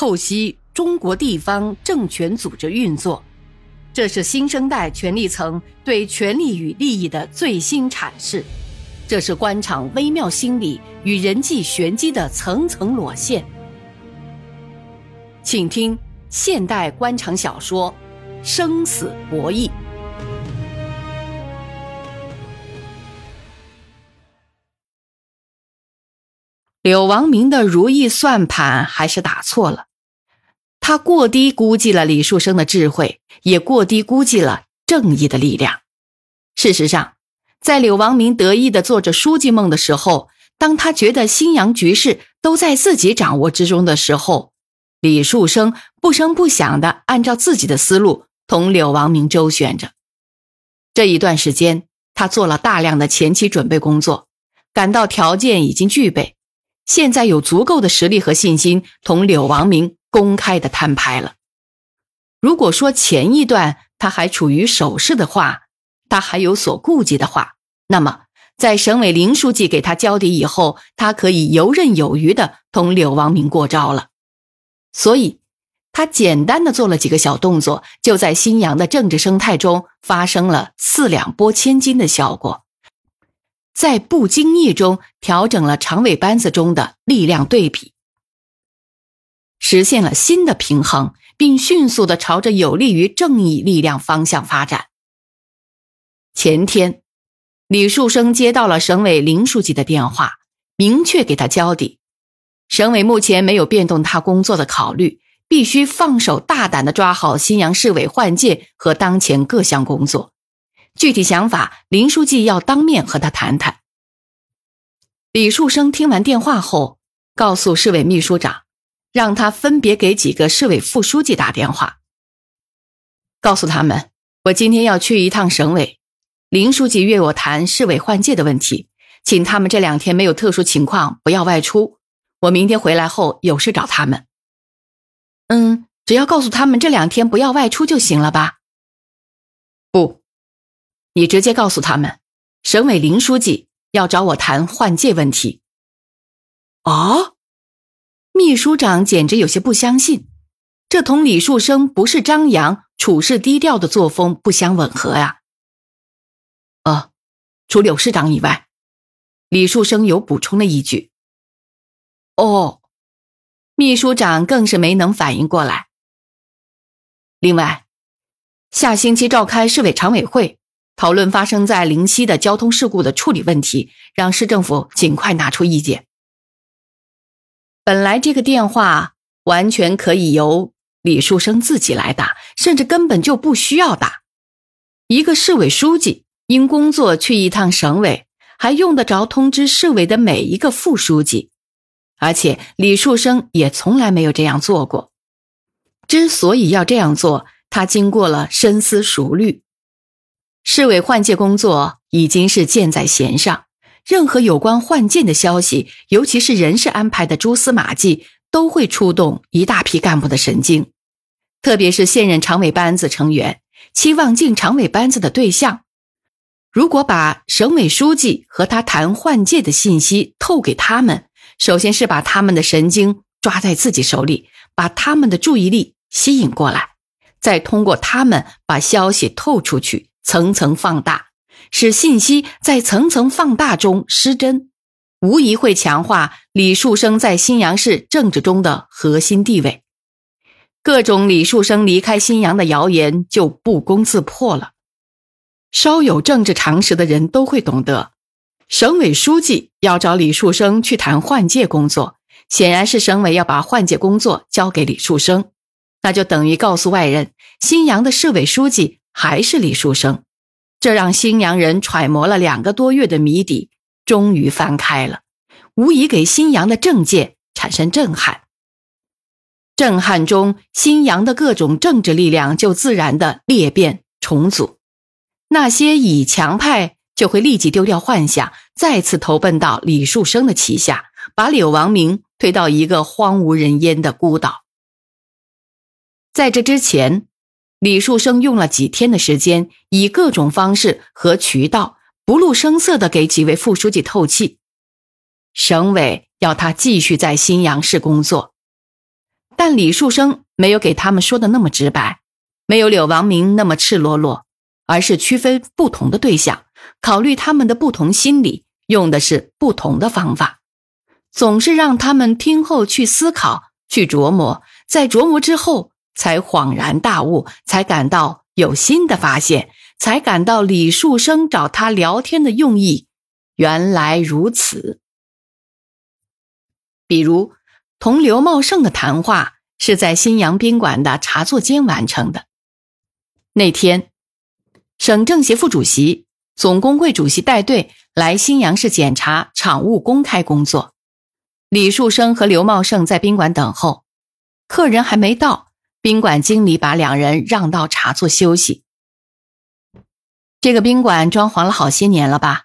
透析中国地方政权组织运作，这是新生代权力层对权力与利益的最新阐释，这是官场微妙心理与人际玄机的层层裸现。请听现代官场小说《生死博弈》。柳王明的如意算盘还是打错了，他过低估计了李树生的智慧，也过低估计了正义的力量。事实上，在柳王明得意的做着书记梦的时候，当他觉得新阳局势都在自己掌握之中的时候，李树生不声不响的按照自己的思路同柳王明周旋着。这一段时间，他做了大量的前期准备工作，感到条件已经具备。现在有足够的实力和信心同柳王明公开的摊牌了。如果说前一段他还处于守势的话，他还有所顾忌的话，那么在省委林书记给他交底以后，他可以游刃有余的同柳王明过招了。所以，他简单的做了几个小动作，就在新阳的政治生态中发生了四两拨千斤的效果。在不经意中调整了常委班子中的力量对比，实现了新的平衡，并迅速的朝着有利于正义力量方向发展。前天，李树生接到了省委林书记的电话，明确给他交底：省委目前没有变动他工作的考虑，必须放手大胆的抓好新阳市委换届和当前各项工作。具体想法，林书记要当面和他谈谈。李树生听完电话后，告诉市委秘书长，让他分别给几个市委副书记打电话，告诉他们，我今天要去一趟省委，林书记约我谈市委换届的问题，请他们这两天没有特殊情况不要外出。我明天回来后有事找他们。嗯，只要告诉他们这两天不要外出就行了吧？不。你直接告诉他们，省委林书记要找我谈换届问题。哦，秘书长简直有些不相信，这同李树生不是张扬、处事低调的作风不相吻合呀。呃，除柳市长以外，李树生有补充了一句。哦，秘书长更是没能反应过来。另外，下星期召开市委常委会。讨论发生在灵溪的交通事故的处理问题，让市政府尽快拿出意见。本来这个电话完全可以由李树生自己来打，甚至根本就不需要打。一个市委书记因工作去一趟省委，还用得着通知市委的每一个副书记？而且李树生也从来没有这样做过。之所以要这样做，他经过了深思熟虑。市委换届工作已经是箭在弦上，任何有关换届的消息，尤其是人事安排的蛛丝马迹，都会触动一大批干部的神经。特别是现任常委班子成员期望进常委班子的对象，如果把省委书记和他谈换届的信息透给他们，首先是把他们的神经抓在自己手里，把他们的注意力吸引过来，再通过他们把消息透出去。层层放大，使信息在层层放大中失真，无疑会强化李树生在新阳市政治中的核心地位。各种李树生离开新阳的谣言就不攻自破了。稍有政治常识的人都会懂得，省委书记要找李树生去谈换届工作，显然是省委要把换届工作交给李树生，那就等于告诉外人，新阳的市委书记。还是李树生，这让新阳人揣摩了两个多月的谜底终于翻开了，无疑给新阳的政界产生震撼。震撼中，新阳的各种政治力量就自然的裂变重组，那些以强派就会立即丢掉幻想，再次投奔到李树生的旗下，把柳王明推到一个荒无人烟的孤岛。在这之前。李树生用了几天的时间，以各种方式和渠道不露声色的给几位副书记透气。省委要他继续在新阳市工作，但李树生没有给他们说的那么直白，没有柳王明那么赤裸裸，而是区分不同的对象，考虑他们的不同心理，用的是不同的方法，总是让他们听后去思考、去琢磨，在琢磨之后才恍然大悟，才感到有新的发现，才感到李树生找他聊天的用意原来如此。比如。同刘茂盛的谈话是在新阳宾馆的茶座间完成的。那天，省政协副主席、总工会主席带队来新阳市检查厂务公开工作。李树生和刘茂盛在宾馆等候，客人还没到，宾馆经理把两人让到茶座休息。这个宾馆装潢了好些年了吧？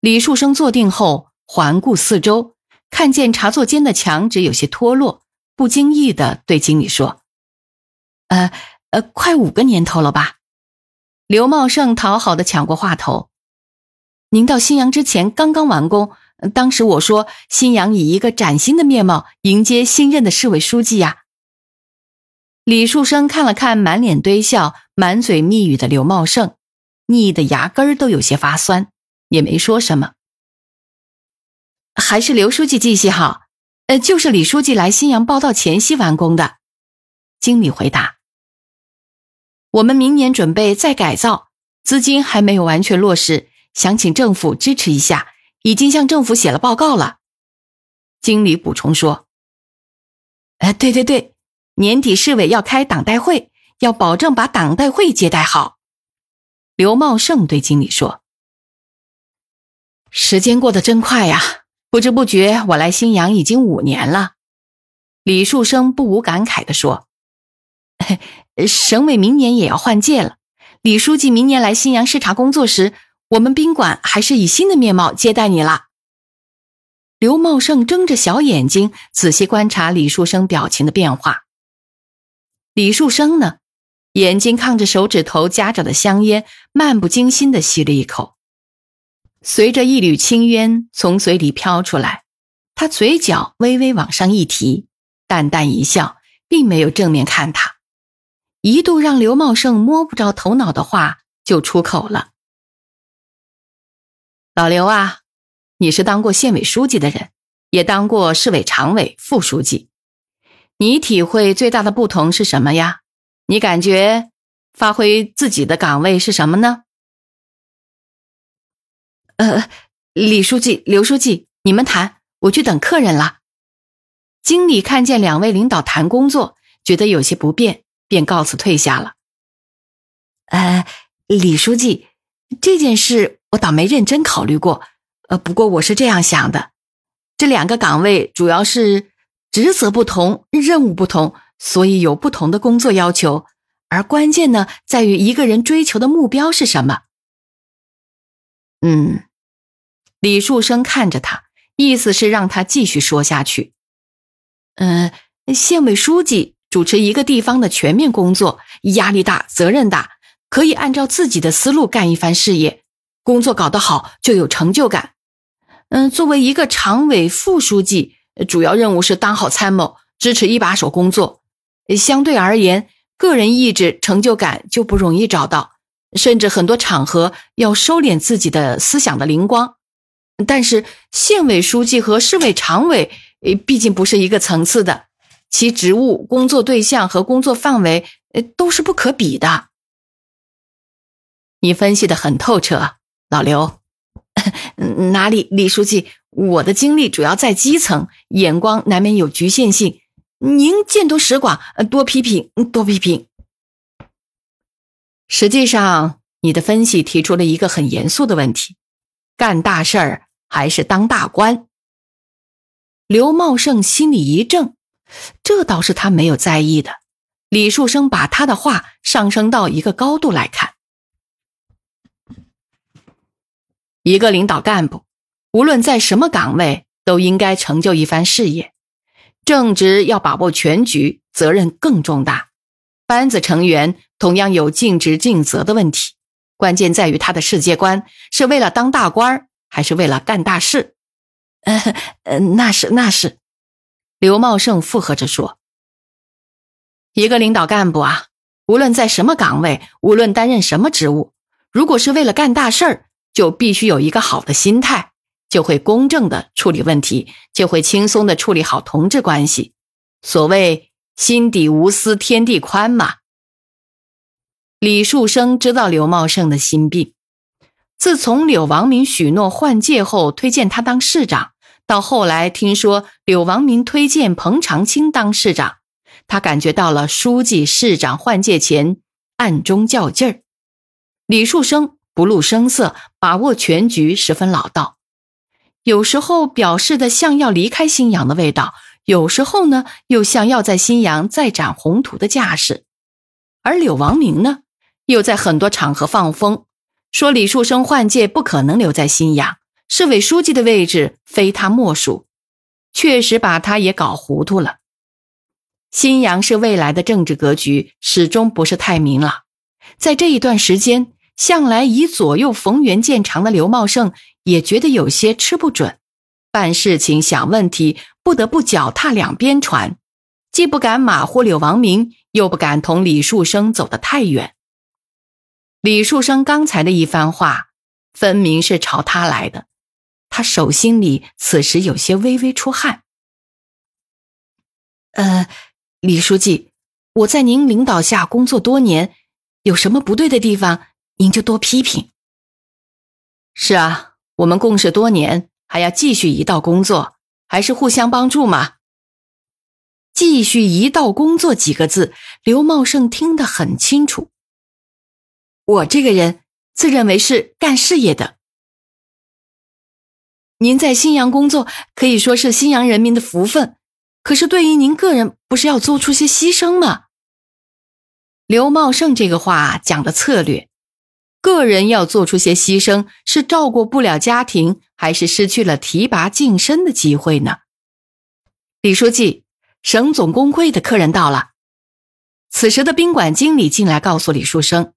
李树生坐定后，环顾四周。看见茶座间的墙纸有些脱落，不经意的对经理说：“呃呃，快五个年头了吧？”刘茂盛讨好的抢过话头：“您到新阳之前刚刚完工，当时我说新阳以一个崭新的面貌迎接新任的市委书记呀。”李树生看了看满脸堆笑、满嘴密语的刘茂盛，腻得牙根儿都有些发酸，也没说什么。还是刘书记记性好，呃，就是李书记来新阳报道前夕完工的。经理回答：“我们明年准备再改造，资金还没有完全落实，想请政府支持一下，已经向政府写了报告了。”经理补充说：“哎，对对对，年底市委要开党代会，要保证把党代会接待好。”刘茂盛对经理说：“时间过得真快呀。”不知不觉，我来新阳已经五年了。李树生不无感慨地说：“ 省委明年也要换届了，李书记明年来新阳视察工作时，我们宾馆还是以新的面貌接待你了。”刘茂盛睁着小眼睛，仔细观察李树生表情的变化。李树生呢，眼睛看着手指头夹着的香烟，漫不经心地吸了一口。随着一缕青烟从嘴里飘出来，他嘴角微微往上一提，淡淡一笑，并没有正面看他。一度让刘茂盛摸不着头脑的话就出口了：“老刘啊，你是当过县委书记的人，也当过市委常委、副书记，你体会最大的不同是什么呀？你感觉发挥自己的岗位是什么呢？”呃，李书记、刘书记，你们谈，我去等客人了。经理看见两位领导谈工作，觉得有些不便，便告辞退下了。呃，李书记，这件事我倒没认真考虑过。呃，不过我是这样想的：这两个岗位主要是职责不同，任务不同，所以有不同的工作要求。而关键呢，在于一个人追求的目标是什么。嗯。李树生看着他，意思是让他继续说下去。嗯，县委书记主持一个地方的全面工作，压力大，责任大，可以按照自己的思路干一番事业，工作搞得好就有成就感。嗯，作为一个常委副书记，主要任务是当好参谋，支持一把手工作。相对而言，个人意志、成就感就不容易找到，甚至很多场合要收敛自己的思想的灵光。但是县委书记和市委常委，呃，毕竟不是一个层次的，其职务、工作对象和工作范围，呃，都是不可比的。你分析的很透彻，老刘。哪里，李书记，我的经历主要在基层，眼光难免有局限性。您见多识广，多批评，多批评。实际上，你的分析提出了一个很严肃的问题：干大事儿。还是当大官？刘茂盛心里一怔，这倒是他没有在意的。李树生把他的话上升到一个高度来看：一个领导干部，无论在什么岗位，都应该成就一番事业。正直要把握全局，责任更重大。班子成员同样有尽职尽责的问题，关键在于他的世界观是为了当大官儿。还是为了干大事，呃，那是那是。刘茂盛附和着说：“一个领导干部啊，无论在什么岗位，无论担任什么职务，如果是为了干大事儿，就必须有一个好的心态，就会公正的处理问题，就会轻松的处理好同志关系。所谓心底无私天地宽嘛。李树生知道刘茂盛的心病，自从柳王明许诺换届后推荐他当市长，到后来听说柳王明推荐彭长青当市长。他感觉到了书记、市长换届前暗中较劲儿。李树生不露声色，把握全局，十分老道。有时候表示的像要离开新阳的味道，有时候呢又像要在新阳再展宏图的架势。而柳王明呢，又在很多场合放风，说李树生换届不可能留在新阳，市委书记的位置非他莫属，确实把他也搞糊涂了。新阳市未来的政治格局始终不是太明朗，在这一段时间，向来以左右逢源见长的刘茂盛也觉得有些吃不准，办事情、想问题不得不脚踏两边船，既不敢马虎柳王明，又不敢同李树生走得太远。李树生刚才的一番话，分明是朝他来的，他手心里此时有些微微出汗。呃。李书记，我在您领导下工作多年，有什么不对的地方，您就多批评。是啊，我们共事多年，还要继续一道工作，还是互相帮助嘛。继续一道工作几个字，刘茂盛听得很清楚。我这个人自认为是干事业的，您在新阳工作可以说是新阳人民的福分。可是，对于您个人，不是要做出些牺牲吗？刘茂盛这个话讲的策略，个人要做出些牺牲，是照顾不了家庭，还是失去了提拔晋升的机会呢？李书记，省总工会的客人到了。此时的宾馆经理进来告诉李书生，